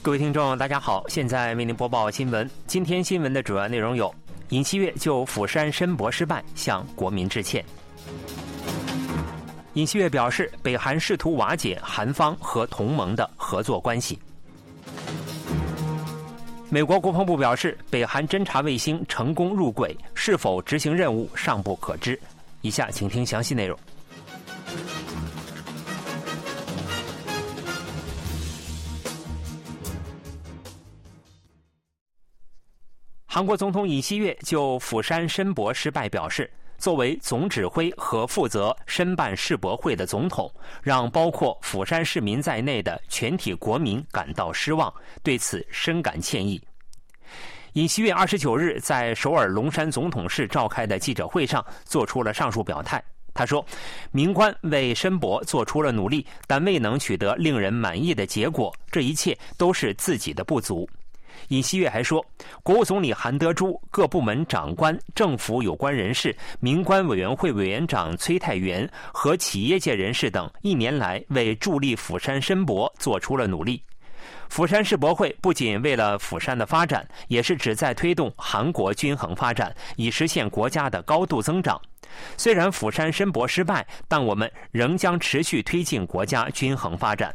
各位听众，大家好，现在为您播报新闻。今天新闻的主要内容有：尹锡悦就釜山申博失败向国民致歉。尹锡悦表示，北韩试图瓦解韩方和同盟的合作关系。美国国防部表示，北韩侦察卫星成功入轨，是否执行任务尚不可知。以下请听详细内容。韩国总统尹锡悦就釜山申博失败表示，作为总指挥和负责申办世博会的总统，让包括釜山市民在内的全体国民感到失望，对此深感歉意。尹锡悦二十九日在首尔龙山总统室召开的记者会上做出了上述表态。他说：“民官为申博做出了努力，但未能取得令人满意的结果，这一切都是自己的不足。”尹锡悦还说，国务总理韩德洙、各部门长官、政府有关人士、民官委员会委员长崔泰元和企业界人士等一年来为助力釜山申博做出了努力。釜山世博会不仅为了釜山的发展，也是旨在推动韩国均衡发展，以实现国家的高度增长。虽然釜山申博失败，但我们仍将持续推进国家均衡发展。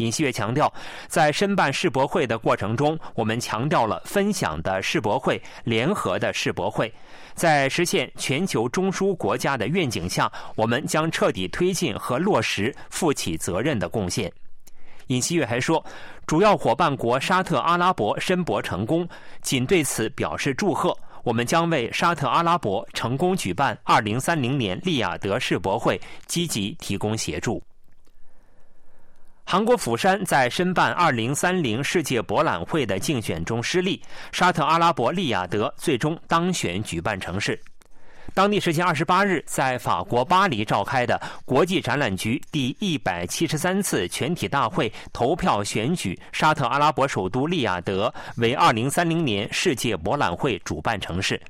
尹锡悦强调，在申办世博会的过程中，我们强调了分享的世博会、联合的世博会。在实现全球中枢国家的愿景下，我们将彻底推进和落实负起责任的贡献。尹锡悦还说，主要伙伴国沙特阿拉伯申博成功，仅对此表示祝贺。我们将为沙特阿拉伯成功举办2030年利雅得世博会积极提供协助。韩国釜山在申办2030世界博览会的竞选中失利，沙特阿拉伯利雅得最终当选举办城市。当地时间二十八日，在法国巴黎召开的国际展览局第一百七十三次全体大会投票选举沙特阿拉伯首都利雅得为2030年世界博览会主办城市。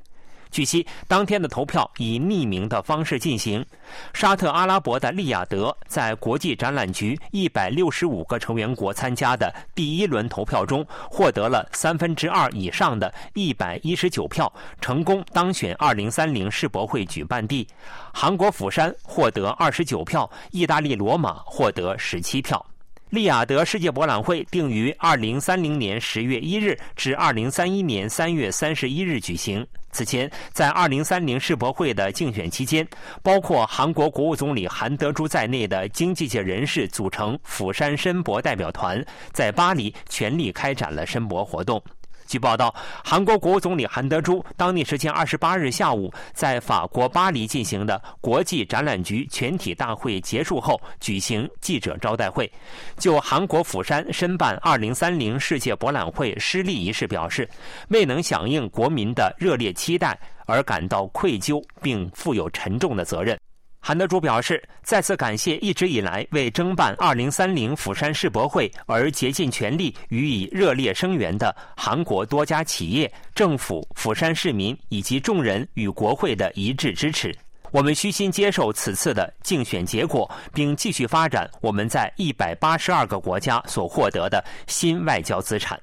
据悉，当天的投票以匿名的方式进行。沙特阿拉伯的利雅得在国际展览局一百六十五个成员国参加的第一轮投票中，获得了三分之二以上的一百一十九票，成功当选二零三零世博会举办地。韩国釜山获得二十九票，意大利罗马获得十七票。利雅得世界博览会定于二零三零年十月一日至二零三一年三月三十一日举行。此前，在二零三零世博会的竞选期间，包括韩国国务总理韩德洙在内的经济界人士组成釜山申博代表团，在巴黎全力开展了申博活动。据报道，韩国国务总理韩德洙当地时间二十八日下午，在法国巴黎进行的国际展览局全体大会结束后，举行记者招待会，就韩国釜山申办二零三零世界博览会失利一事表示，未能响应国民的热烈期待而感到愧疚，并负有沉重的责任。韩德洙表示，再次感谢一直以来为争办2030釜山世博会而竭尽全力予以热烈声援的韩国多家企业、政府、釜山市民以及众人与国会的一致支持。我们虚心接受此次的竞选结果，并继续发展我们在182个国家所获得的新外交资产。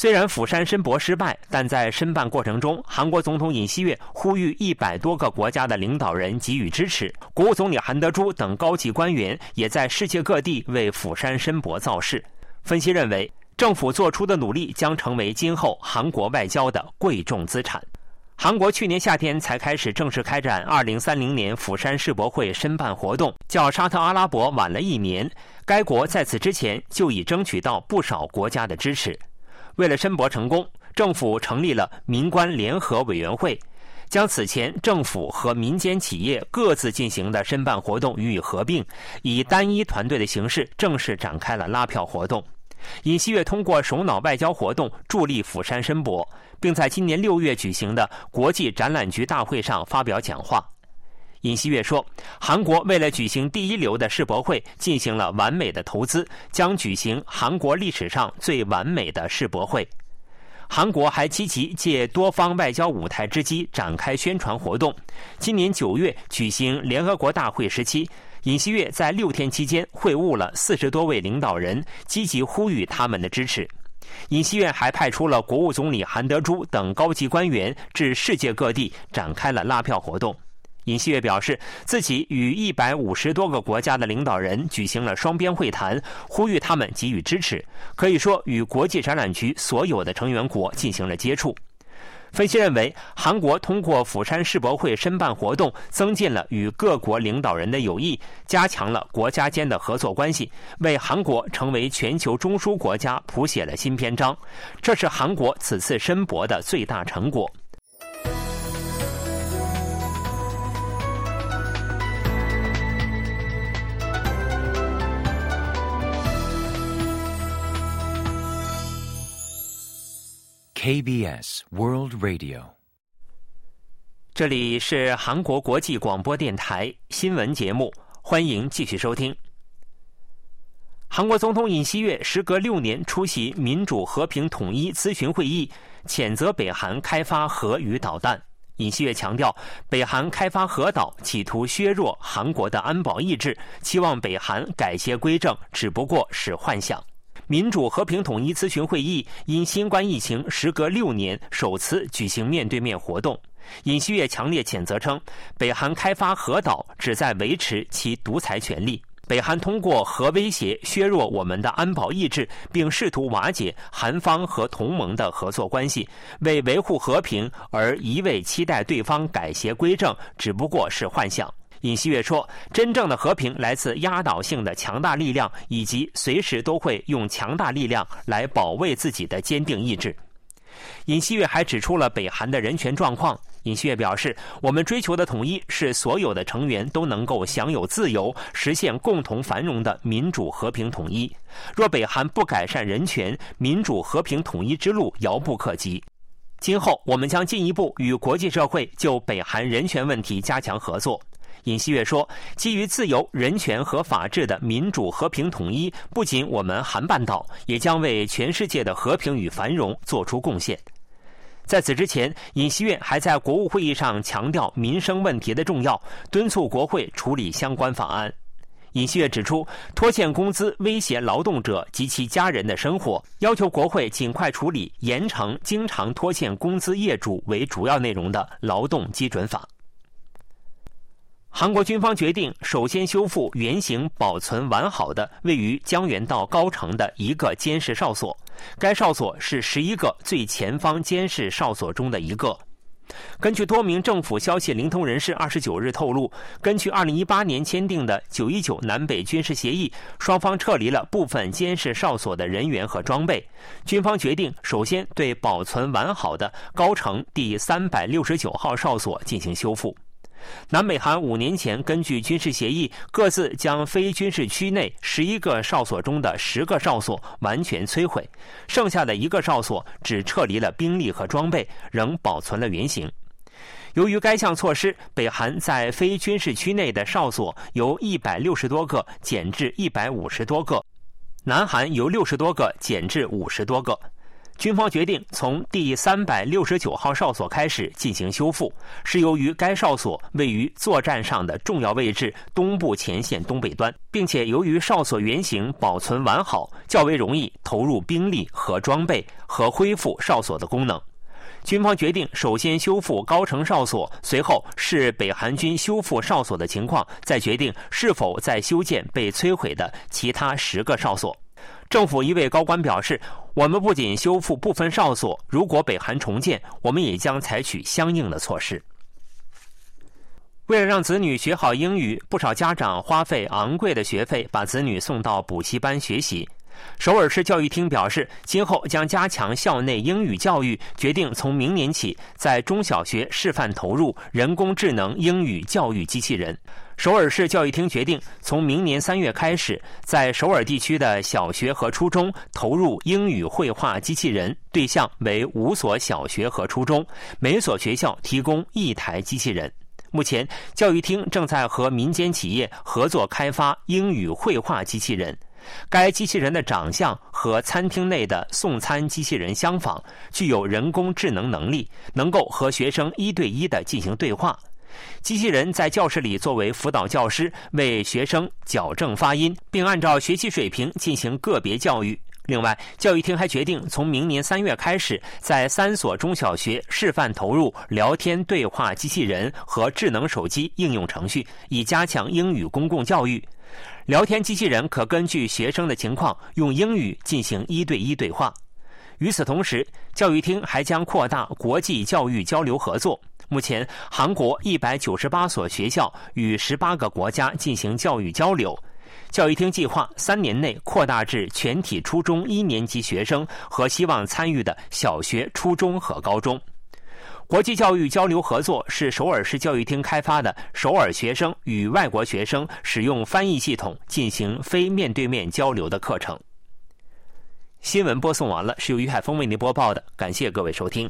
虽然釜山申博失败，但在申办过程中，韩国总统尹锡悦呼吁一百多个国家的领导人给予支持，国务总理韩德洙等高级官员也在世界各地为釜山申博造势。分析认为，政府做出的努力将成为今后韩国外交的贵重资产。韩国去年夏天才开始正式开展2030年釜山世博会申办活动，较沙特阿拉伯晚了一年。该国在此之前就已争取到不少国家的支持。为了申博成功，政府成立了民官联合委员会，将此前政府和民间企业各自进行的申办活动予以合并，以单一团队的形式正式展开了拉票活动。尹锡悦通过首脑外交活动助力釜山申博，并在今年六月举行的国际展览局大会上发表讲话。尹锡悦说：“韩国为了举行第一流的世博会，进行了完美的投资，将举行韩国历史上最完美的世博会。韩国还积极借多方外交舞台之机展开宣传活动。今年九月举行联合国大会时期，尹锡悦在六天期间会晤了四十多位领导人，积极呼吁他们的支持。尹锡悦还派出了国务总理韩德洙等高级官员至世界各地展开了拉票活动。尹锡悦表示，自己与一百五十多个国家的领导人举行了双边会谈，呼吁他们给予支持。可以说，与国际展览局所有的成员国进行了接触。分析认为，韩国通过釜山世博会申办活动，增进了与各国领导人的友谊，加强了国家间的合作关系，为韩国成为全球中枢国家谱写了新篇章。这是韩国此次申博的最大成果。KBS World Radio，这里是韩国国际广播电台新闻节目，欢迎继续收听。韩国总统尹锡悦时隔六年出席民主和平统一咨询会议，谴责北韩开发核与导弹。尹锡悦强调，北韩开发核岛企图削弱韩国的安保意志，期望北韩改邪归正，只不过是幻想。民主和平统一咨询会议因新冠疫情时隔六年首次举行面对面活动，尹锡悦强烈谴责称，北韩开发核岛旨在维持其独裁权利，北韩通过核威胁削弱我们的安保意志，并试图瓦解韩方和同盟的合作关系，为维护和平而一味期待对方改邪归正，只不过是幻想。尹锡悦说：“真正的和平来自压倒性的强大力量，以及随时都会用强大力量来保卫自己的坚定意志。”尹锡悦还指出了北韩的人权状况。尹锡悦表示：“我们追求的统一是所有的成员都能够享有自由、实现共同繁荣的民主和平统一。若北韩不改善人权，民主和平统一之路遥不可及。今后我们将进一步与国际社会就北韩人权问题加强合作。”尹锡悦说：“基于自由、人权和法治的民主和平统一，不仅我们韩半岛，也将为全世界的和平与繁荣做出贡献。”在此之前，尹锡悦还在国务会议上强调民生问题的重要，敦促国会处理相关法案。尹锡悦指出，拖欠工资威胁劳动者及其家人的生活，要求国会尽快处理严惩经常拖欠工资业主为主要内容的劳动基准法。韩国军方决定首先修复原形保存完好的位于江原道高城的一个监视哨所。该哨所是十一个最前方监视哨所中的一个。根据多名政府消息灵通人士二十九日透露，根据二零一八年签订的九一九南北军事协议，双方撤离了部分监视哨所的人员和装备。军方决定首先对保存完好的高城第三百六十九号哨所进行修复。南北韩五年前根据军事协议，各自将非军事区内十一个哨所中的十个哨所完全摧毁，剩下的一个哨所只撤离了兵力和装备，仍保存了原形。由于该项措施，北韩在非军事区内的哨所由一百六十多个减至一百五十多个，南韩由六十多个减至五十多个。军方决定从第三百六十九号哨所开始进行修复，是由于该哨所位于作战上的重要位置东部前线东北端，并且由于哨所原型保存完好，较为容易投入兵力和装备和恢复哨所的功能。军方决定首先修复高城哨所，随后视北韩军修复哨所的情况，再决定是否再修建被摧毁的其他十个哨所。政府一位高官表示：“我们不仅修复部分哨所，如果北韩重建，我们也将采取相应的措施。”为了让子女学好英语，不少家长花费昂贵的学费把子女送到补习班学习。首尔市教育厅表示，今后将加强校内英语教育，决定从明年起在中小学示范投入人工智能英语教育机器人。首尔市教育厅决定，从明年三月开始，在首尔地区的小学和初中投入英语绘画机器人，对象为五所小学和初中，每所学校提供一台机器人。目前，教育厅正在和民间企业合作开发英语绘画机器人。该机器人的长相和餐厅内的送餐机器人相仿，具有人工智能能力，能够和学生一对一的进行对话。机器人在教室里作为辅导教师，为学生矫正发音，并按照学习水平进行个别教育。另外，教育厅还决定从明年三月开始，在三所中小学示范投入聊天对话机器人和智能手机应用程序，以加强英语公共教育。聊天机器人可根据学生的情况用英语进行一对一对话。与此同时，教育厅还将扩大国际教育交流合作。目前，韩国一百九十八所学校与十八个国家进行教育交流。教育厅计划三年内扩大至全体初中一年级学生和希望参与的小学、初中和高中。国际教育交流合作是首尔市教育厅开发的，首尔学生与外国学生使用翻译系统进行非面对面交流的课程。新闻播送完了，是由于海峰为您播报的，感谢各位收听。